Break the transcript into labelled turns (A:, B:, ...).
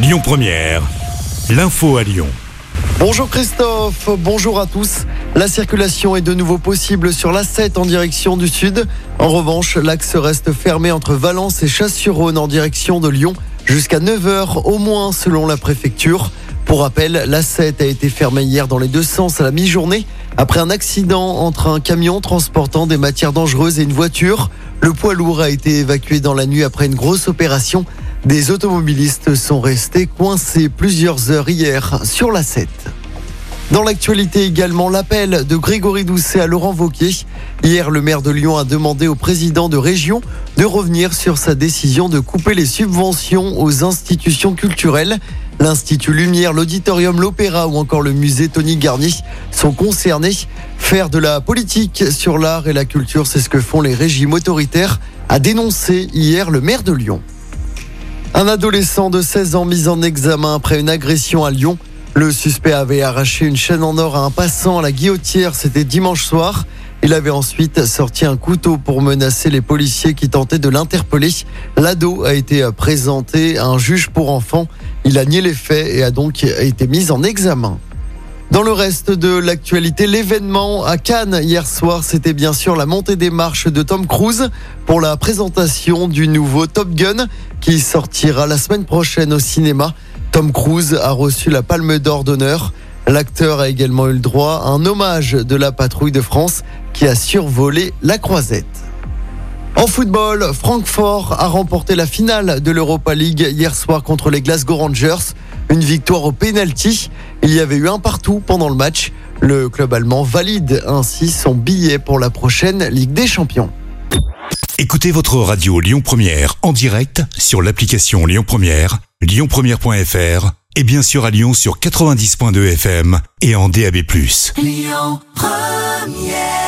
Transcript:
A: Lyon Première, l'info à Lyon.
B: Bonjour Christophe, bonjour à tous. La circulation est de nouveau possible sur l'A7 en direction du sud. En revanche, l'axe reste fermé entre Valence et Chasse-sur-Rhône en direction de Lyon jusqu'à 9h au moins selon la préfecture. Pour rappel, l'A7 a été fermée hier dans les deux sens à la mi-journée après un accident entre un camion transportant des matières dangereuses et une voiture. Le poids lourd a été évacué dans la nuit après une grosse opération. Des automobilistes sont restés coincés plusieurs heures hier sur la 7. Dans l'actualité également, l'appel de Grégory Doucet à Laurent Vauquier. Hier, le maire de Lyon a demandé au président de région de revenir sur sa décision de couper les subventions aux institutions culturelles. L'Institut Lumière, l'Auditorium, l'Opéra ou encore le musée Tony Garnier sont concernés. Faire de la politique sur l'art et la culture, c'est ce que font les régimes autoritaires, a dénoncé hier le maire de Lyon. Un adolescent de 16 ans mis en examen après une agression à Lyon. Le suspect avait arraché une chaîne en or à un passant à la guillotière, c'était dimanche soir. Il avait ensuite sorti un couteau pour menacer les policiers qui tentaient de l'interpeller. L'ado a été présenté à un juge pour enfants. Il a nié les faits et a donc été mis en examen. Dans le reste de l'actualité, l'événement à Cannes hier soir, c'était bien sûr la montée des marches de Tom Cruise pour la présentation du nouveau Top Gun qui sortira la semaine prochaine au cinéma. Tom Cruise a reçu la Palme d'Or d'honneur. L'acteur a également eu le droit à un hommage de la patrouille de France qui a survolé la croisette. En football, Francfort a remporté la finale de l'Europa League hier soir contre les Glasgow Rangers. Une victoire au penalty. Il y avait eu un partout pendant le match. Le club allemand valide ainsi son billet pour la prochaine Ligue des Champions.
A: Écoutez votre radio Lyon Première en direct sur l'application Lyon Première, lyonpremière.fr et bien sûr à Lyon sur 90.2 FM et en DAB+.
C: Lyon Première